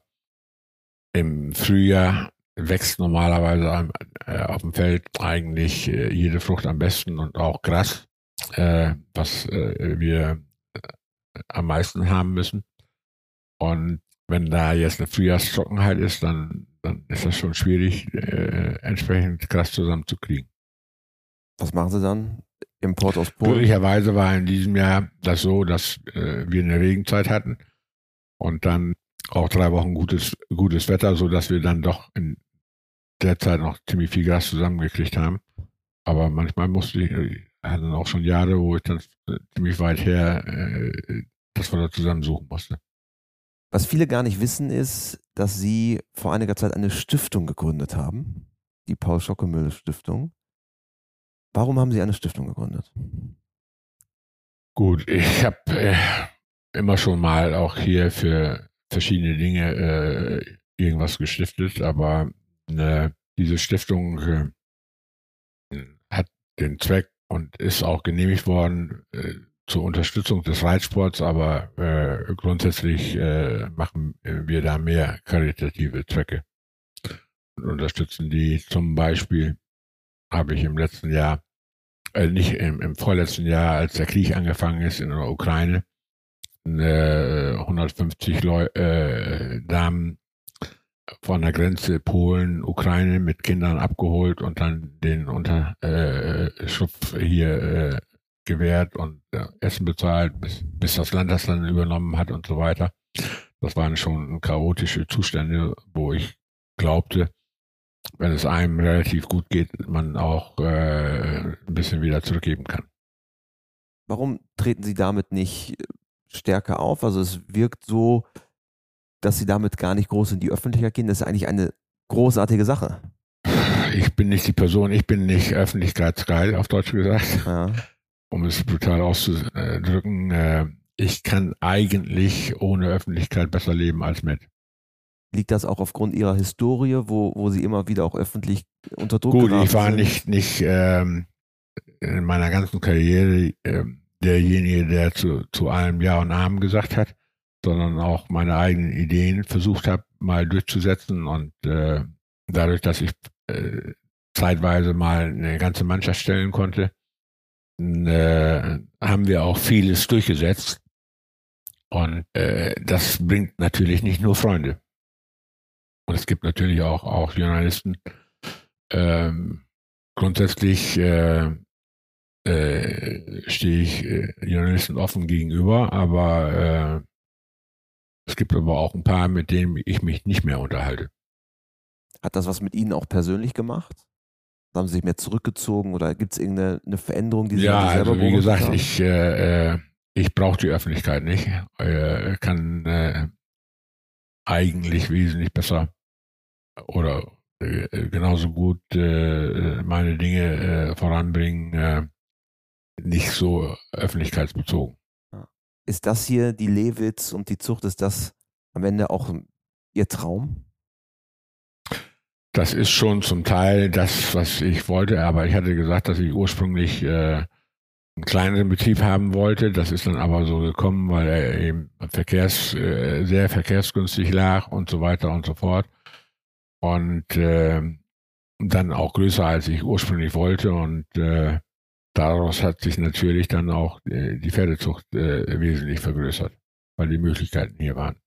im Frühjahr wächst normalerweise äh, auf dem Feld eigentlich äh, jede Frucht am besten und auch Gras, äh, was äh, wir am meisten haben müssen. Und wenn da jetzt eine Frühjahrstrockenheit ist, dann, dann ist das schon schwierig, äh, entsprechend Gras zusammenzukriegen. Was machen Sie dann? Import aus Polen? Glücklicherweise war in diesem Jahr das so, dass äh, wir eine Regenzeit hatten und dann auch drei Wochen gutes, gutes Wetter, sodass wir dann doch in der Zeit noch ziemlich viel Gas zusammengekriegt haben. Aber manchmal musste ich, ich hatte auch schon Jahre, wo ich dann ziemlich weit her äh, das Futter zusammensuchen musste. Was viele gar nicht wissen, ist, dass Sie vor einiger Zeit eine Stiftung gegründet haben, die Paul Schockemühle Stiftung. Warum haben Sie eine Stiftung gegründet? Gut, ich habe äh, immer schon mal auch hier für verschiedene Dinge äh, irgendwas gestiftet, aber äh, diese Stiftung äh, hat den Zweck und ist auch genehmigt worden äh, zur Unterstützung des Reitsports, aber äh, grundsätzlich äh, machen wir da mehr karitative Zwecke und unterstützen die. Zum Beispiel habe ich im letzten Jahr, äh, nicht im, im vorletzten Jahr, als der Krieg angefangen ist in der Ukraine, 150 Leu äh, Damen von der Grenze Polen, Ukraine mit Kindern abgeholt und dann den Unterschlupf äh, hier äh, gewährt und äh, Essen bezahlt, bis, bis das Land das dann übernommen hat und so weiter. Das waren schon chaotische Zustände, wo ich glaubte, wenn es einem relativ gut geht, man auch äh, ein bisschen wieder zurückgeben kann. Warum treten Sie damit nicht stärker auf? Also es wirkt so, dass Sie damit gar nicht groß in die Öffentlichkeit gehen. Das ist eigentlich eine großartige Sache. Ich bin nicht die Person, ich bin nicht öffentlichkeitsgeil, auf Deutsch gesagt. Ja. Um es brutal auszudrücken. Äh, ich kann eigentlich ohne Öffentlichkeit besser leben als mit. Liegt das auch aufgrund Ihrer Historie, wo, wo Sie immer wieder auch öffentlich unter Druck Gut, ich war sind? nicht, nicht ähm, in meiner ganzen Karriere ähm, derjenige, der zu, zu allem Ja und Amen gesagt hat, sondern auch meine eigenen Ideen versucht habe, mal durchzusetzen. Und äh, dadurch, dass ich äh, zeitweise mal eine ganze Mannschaft stellen konnte, äh, haben wir auch vieles durchgesetzt. Und äh, das bringt natürlich nicht nur Freunde. Und es gibt natürlich auch, auch Journalisten. Ähm, grundsätzlich äh, äh, stehe ich äh, Journalisten offen gegenüber, aber es gibt aber auch ein paar, mit denen ich mich nicht mehr unterhalte. Hat das was mit Ihnen auch persönlich gemacht? Haben Sie sich mehr zurückgezogen oder gibt es irgendeine eine Veränderung, die Sie ja, selber also wie gesagt, haben? ich äh, äh ich brauche die Öffentlichkeit nicht. Äh, kann äh, eigentlich wesentlich besser oder äh, genauso gut äh, meine Dinge voranbringen nicht so öffentlichkeitsbezogen. Ist das hier die Lewitz und die Zucht, ist das am Ende auch Ihr Traum? Das ist schon zum Teil das, was ich wollte, aber ich hatte gesagt, dass ich ursprünglich äh, einen kleineren Betrieb haben wollte. Das ist dann aber so gekommen, weil er eben verkehrs, äh, sehr verkehrsgünstig lag und so weiter und so fort. Und äh, dann auch größer, als ich ursprünglich wollte. Und äh, daraus hat sich natürlich dann auch äh, die Pferdezucht äh, wesentlich vergrößert, weil die Möglichkeiten hier waren.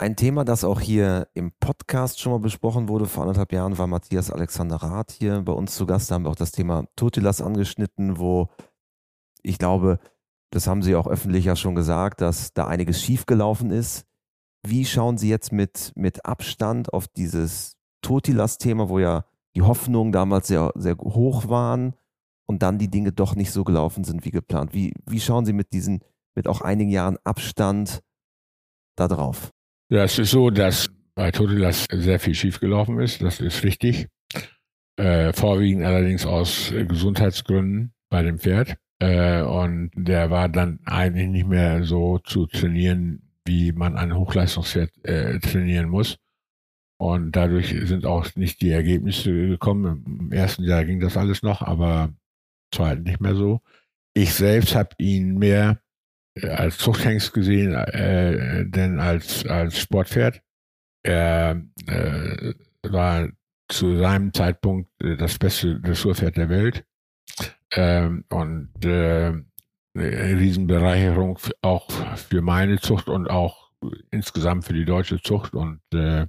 Ein Thema, das auch hier im Podcast schon mal besprochen wurde, vor anderthalb Jahren war Matthias Alexander Rath hier bei uns zu Gast. Da haben wir auch das Thema Totilas angeschnitten, wo ich glaube, das haben Sie auch öffentlich ja schon gesagt, dass da einiges schiefgelaufen ist. Wie schauen Sie jetzt mit, mit Abstand auf dieses Totilas-Thema, wo ja die Hoffnungen damals sehr, sehr hoch waren und dann die Dinge doch nicht so gelaufen sind wie geplant. Wie, wie schauen Sie mit diesen, mit auch einigen Jahren Abstand da drauf? Ja, es ist so, dass bei Totilas sehr viel schiefgelaufen ist, das ist richtig. Äh, vorwiegend allerdings aus Gesundheitsgründen. bei dem Pferd. Äh, und der war dann eigentlich nicht mehr so zu trainieren, wie man ein Hochleistungspferd äh, trainieren muss. Und dadurch sind auch nicht die Ergebnisse gekommen. Im ersten Jahr ging das alles noch, aber im zweiten nicht mehr so. Ich selbst habe ihn mehr als Zuchthengst gesehen, äh, denn als, als Sportpferd. Er äh, war zu seinem Zeitpunkt äh, das beste Dressurpferd der Welt. Ähm, und äh, eine Riesenbereicherung auch für meine Zucht und auch insgesamt für die deutsche Zucht. Und äh,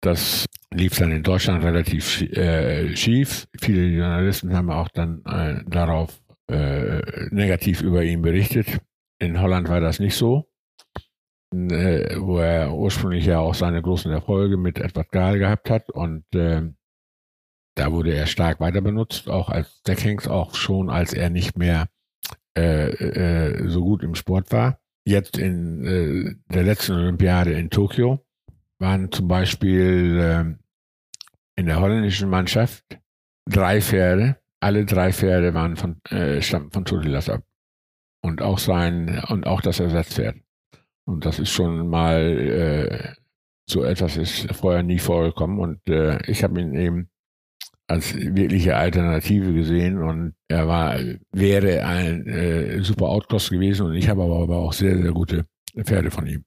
das lief dann in Deutschland relativ äh, schief. Viele Journalisten haben auch dann äh, darauf äh, negativ über ihn berichtet. In Holland war das nicht so, äh, wo er ursprünglich ja auch seine großen Erfolge mit Edward Gahl gehabt hat und äh, da wurde er stark weiter benutzt, auch als Deckhengst, auch schon als er nicht mehr äh, äh, so gut im Sport war. Jetzt in äh, der letzten Olympiade in Tokio waren zum Beispiel äh, in der holländischen Mannschaft drei Pferde, alle drei Pferde waren von, äh, stammten von Totilas ab. Und auch sein, und auch das Ersatzpferd. Und das ist schon mal, äh, so etwas ist vorher nie vorgekommen. Und äh, ich habe ihn eben als wirkliche Alternative gesehen und er war, wäre ein äh, super Outcross gewesen und ich habe aber, aber auch sehr, sehr gute Pferde von ihm.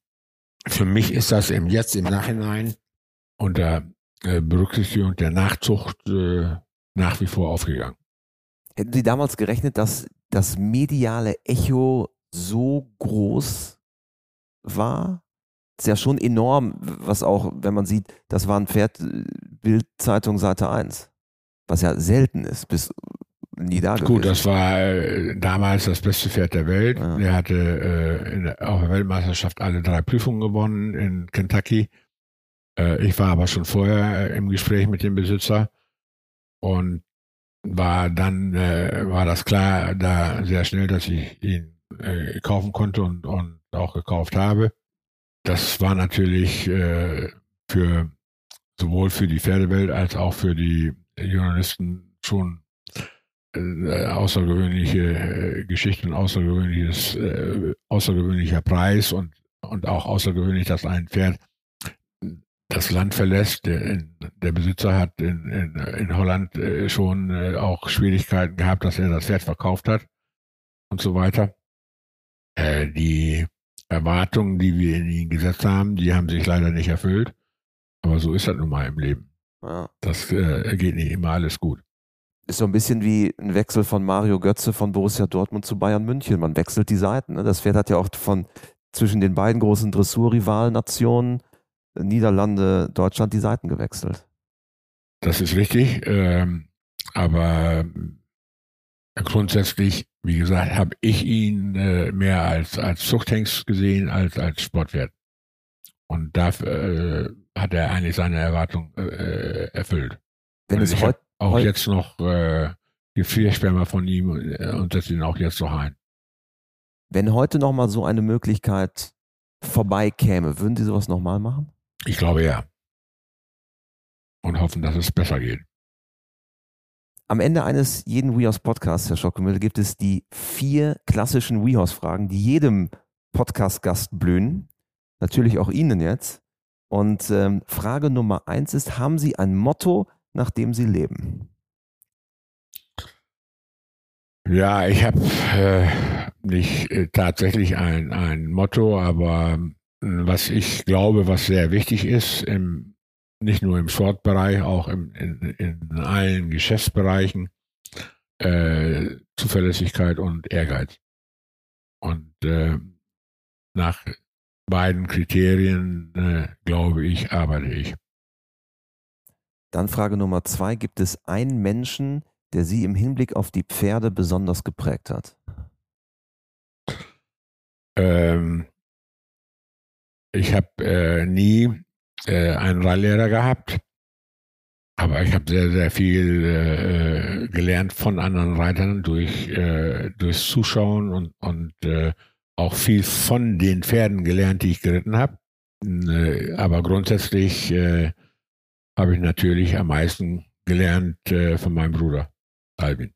Für mich ist das eben jetzt im Nachhinein unter äh, Berücksichtigung der Nachzucht äh, nach wie vor aufgegangen. Hätten Sie damals gerechnet, dass das mediale Echo so groß war? Das ist ja schon enorm, was auch, wenn man sieht, das war ein Pferd, äh, Bildzeitung Seite 1 was ja selten ist, bis nie da Gut, das war äh, damals das beste Pferd der Welt. Ja. Er hatte äh, in der, auf der Weltmeisterschaft alle drei Prüfungen gewonnen in Kentucky. Äh, ich war aber schon vorher äh, im Gespräch mit dem Besitzer und war dann, äh, war das klar da sehr schnell, dass ich ihn äh, kaufen konnte und, und auch gekauft habe. Das war natürlich für sowohl für die Pferdewelt als auch für die Journalisten schon äh, außergewöhnliche äh, Geschichten, außergewöhnliches, äh, außergewöhnlicher Preis und, und auch außergewöhnlich, dass ein Pferd das Land verlässt. Der, der Besitzer hat in, in, in Holland äh, schon äh, auch Schwierigkeiten gehabt, dass er das Pferd verkauft hat und so weiter. Äh, die Erwartungen, die wir in ihn gesetzt haben, die haben sich leider nicht erfüllt. Aber so ist das nun mal im Leben. Ja. Das äh, geht nicht immer alles gut. Ist so ein bisschen wie ein Wechsel von Mario Götze von Borussia Dortmund zu Bayern München. Man wechselt die Seiten. Ne? Das Pferd hat ja auch von zwischen den beiden großen Dressurrivalnationen Niederlande, Deutschland die Seiten gewechselt. Das ist richtig. Ähm, aber grundsätzlich, wie gesagt, habe ich ihn äh, mehr als, als Zuchthengst gesehen als als Sportwert. Und da äh, hat er eigentlich seine Erwartung äh, erfüllt. Wenn es heute auch heut jetzt noch äh, Gefriersperma von ihm äh, und setze ihn auch jetzt noch ein. Wenn heute noch mal so eine Möglichkeit vorbeikäme, würden Sie sowas nochmal machen? Ich glaube ja. Und hoffen, dass es besser geht. Am Ende eines jeden WeHorse Podcasts, Herr Schockemüller, gibt es die vier klassischen WeHorse Fragen, die jedem Podcast-Gast blühen. Natürlich auch Ihnen jetzt. Und ähm, Frage Nummer eins ist, haben Sie ein Motto, nach dem Sie leben? Ja, ich habe äh, nicht äh, tatsächlich ein, ein Motto, aber was ich glaube, was sehr wichtig ist, im, nicht nur im Sportbereich, auch im, in, in allen Geschäftsbereichen, äh, Zuverlässigkeit und Ehrgeiz. Und äh, nach beiden Kriterien, äh, glaube ich, arbeite ich. Dann Frage Nummer zwei. Gibt es einen Menschen, der Sie im Hinblick auf die Pferde besonders geprägt hat? Ähm, ich habe äh, nie äh, einen Reihlehrer gehabt, aber ich habe sehr, sehr viel äh, gelernt von anderen Reitern durch, äh, durchs Zuschauen und, und äh, auch viel von den Pferden gelernt, die ich geritten habe. Äh, aber grundsätzlich äh, habe ich natürlich am meisten gelernt äh, von meinem Bruder, Albin.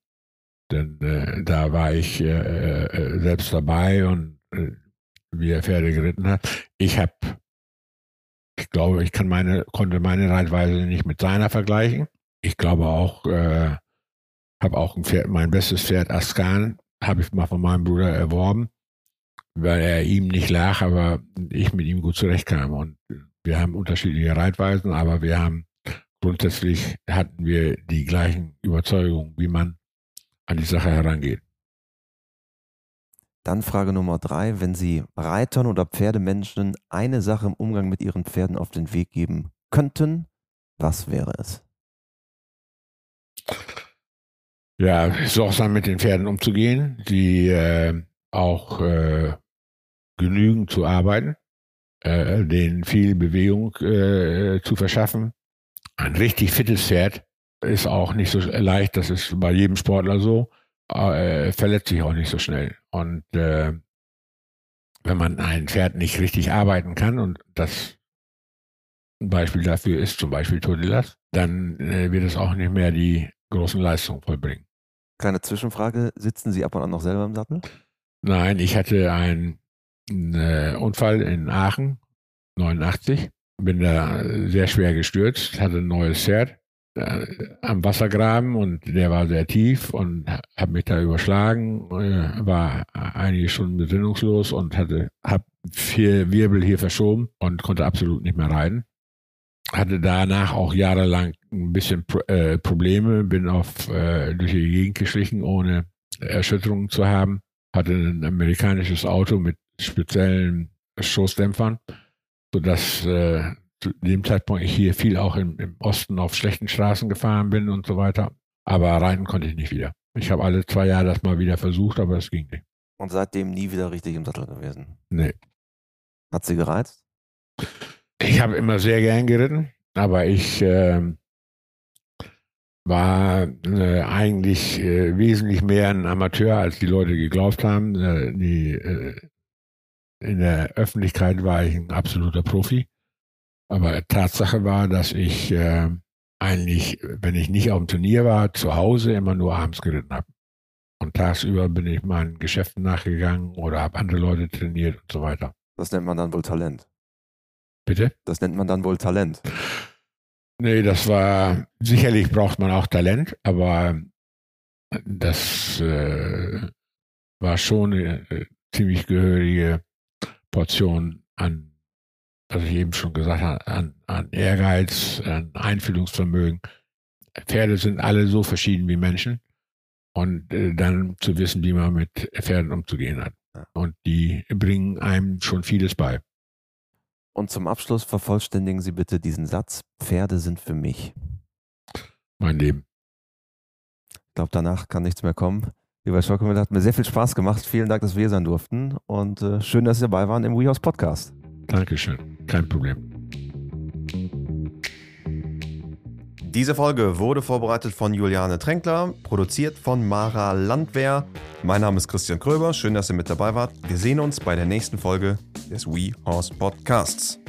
Denn äh, da war ich äh, äh, selbst dabei und äh, wie er Pferde geritten hat. Ich habe, ich glaube, ich kann meine, konnte meine Reitweise nicht mit seiner vergleichen. Ich glaube auch, äh, habe auch ein Pferd, mein bestes Pferd Askan, habe ich mal von meinem Bruder erworben, weil er ihm nicht lag, aber ich mit ihm gut zurechtkam. Und wir haben unterschiedliche Reitweisen, aber wir haben grundsätzlich hatten wir die gleichen Überzeugungen, wie man an die Sache herangeht. Dann Frage Nummer drei. Wenn Sie Reitern oder Pferdemenschen eine Sache im Umgang mit ihren Pferden auf den Weg geben könnten, was wäre es? Ja, sorgsam mit den Pferden umzugehen, die äh, auch äh, genügend zu arbeiten, äh, denen viel Bewegung äh, zu verschaffen. Ein richtig fittes Pferd ist auch nicht so leicht, das ist bei jedem Sportler so, äh, verletzt sich auch nicht so schnell. Und äh, wenn man ein Pferd nicht richtig arbeiten kann, und das ein Beispiel dafür ist zum Beispiel Todilas, dann äh, wird es auch nicht mehr die großen Leistungen vollbringen. Kleine Zwischenfrage, sitzen Sie ab und an noch selber im Sattel? Nein, ich hatte einen, einen äh, Unfall in Aachen, 89, bin da sehr schwer gestürzt, hatte ein neues Pferd äh, am Wassergraben und der war sehr tief und habe mich da überschlagen, äh, war einige Stunden besinnungslos und hatte hab vier Wirbel hier verschoben und konnte absolut nicht mehr reiten. Hatte danach auch jahrelang ein bisschen äh, Probleme, bin auf äh, durch die Gegend geschlichen, ohne Erschütterungen zu haben. Hatte ein amerikanisches Auto mit speziellen Stoßdämpfern, sodass äh, zu dem Zeitpunkt ich hier viel auch im, im Osten auf schlechten Straßen gefahren bin und so weiter. Aber reiten konnte ich nicht wieder. Ich habe alle zwei Jahre das mal wieder versucht, aber es ging nicht. Und seitdem nie wieder richtig im Sattel gewesen? Nee. Hat sie gereizt? Ich habe immer sehr gern geritten, aber ich äh, war äh, eigentlich äh, wesentlich mehr ein Amateur, als die Leute geglaubt haben. Äh, die, äh, in der Öffentlichkeit war ich ein absoluter Profi. Aber Tatsache war, dass ich äh, eigentlich, wenn ich nicht auf dem Turnier war, zu Hause immer nur abends geritten habe. Und tagsüber bin ich meinen Geschäften nachgegangen oder habe andere Leute trainiert und so weiter. Das nennt man dann wohl Talent. Bitte? Das nennt man dann wohl Talent. Nee, das war, sicherlich braucht man auch Talent, aber das äh, war schon eine äh, ziemlich gehörige Portion an was ich eben schon gesagt habe, an, an Ehrgeiz, an Einfühlungsvermögen. Pferde sind alle so verschieden wie Menschen. Und äh, dann zu wissen, wie man mit Pferden umzugehen hat. Und die bringen einem schon vieles bei. Und zum Abschluss vervollständigen Sie bitte diesen Satz, Pferde sind für mich. Mein Leben. Ich glaube, danach kann nichts mehr kommen. Lieber Schockenwille, hat mir sehr viel Spaß gemacht. Vielen Dank, dass wir hier sein durften. Und äh, schön, dass Sie dabei waren im WeHouse Podcast. Dankeschön. Kein Problem. Diese Folge wurde vorbereitet von Juliane Tränkler, produziert von Mara Landwehr. Mein Name ist Christian Kröber. Schön, dass ihr mit dabei wart. Wir sehen uns bei der nächsten Folge des We Horse Podcasts.